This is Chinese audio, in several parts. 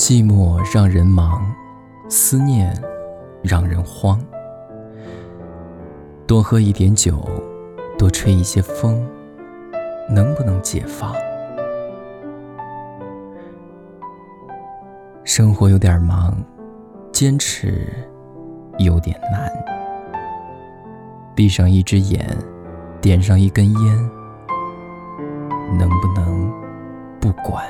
寂寞让人忙，思念让人慌。多喝一点酒，多吹一些风，能不能解放？生活有点忙，坚持有点难。闭上一只眼，点上一根烟，能不能不管？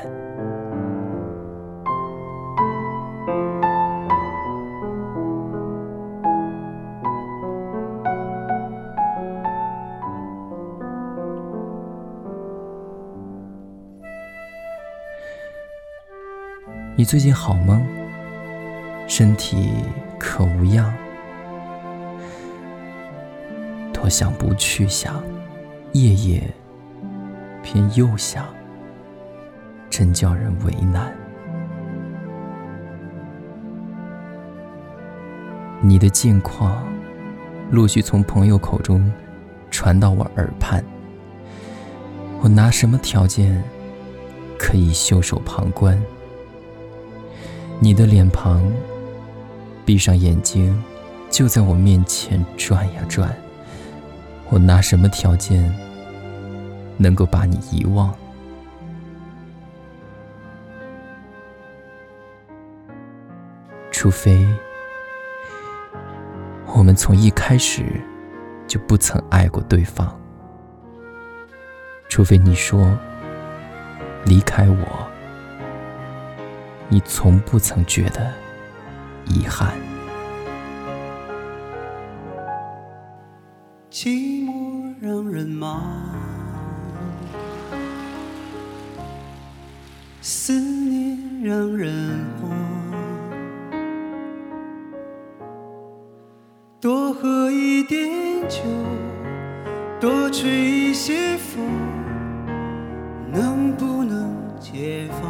你最近好吗？身体可无恙？多想不去想，夜夜偏又想，真叫人为难。你的近况陆续从朋友口中传到我耳畔，我拿什么条件可以袖手旁观？你的脸庞，闭上眼睛，就在我面前转呀转。我拿什么条件能够把你遗忘？除非我们从一开始就不曾爱过对方。除非你说离开我。你从不曾觉得遗憾。寂寞让人忙，思念让人慌。多喝一点酒，多吹一些风，能不能解放？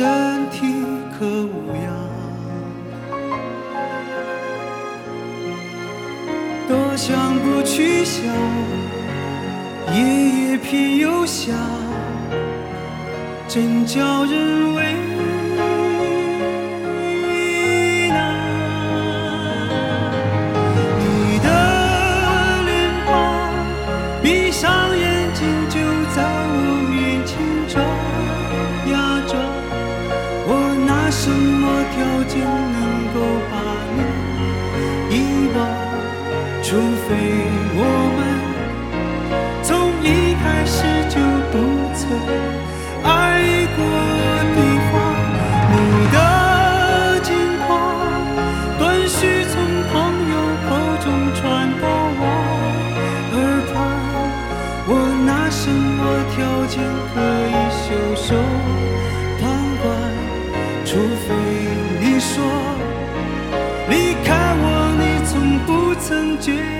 身体可无恙？多想不去想，夜夜偏又想，真叫人为除非我们从一开始就不曾爱过。觉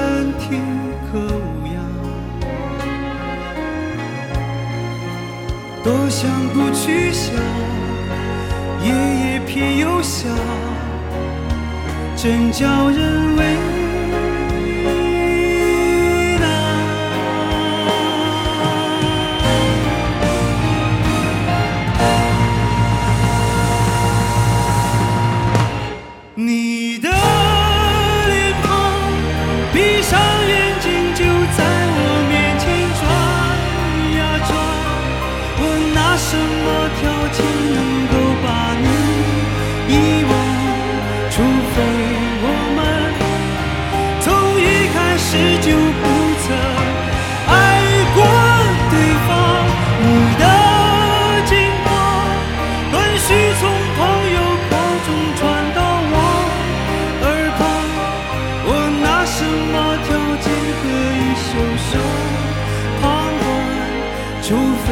多想不去想，夜夜偏又想，真叫人为什么条件能够把你遗忘？除非我们从一开始就不曾爱过对方。你的近况，断续从朋友口中传到我耳旁。我拿什么条件可以袖手旁观？除非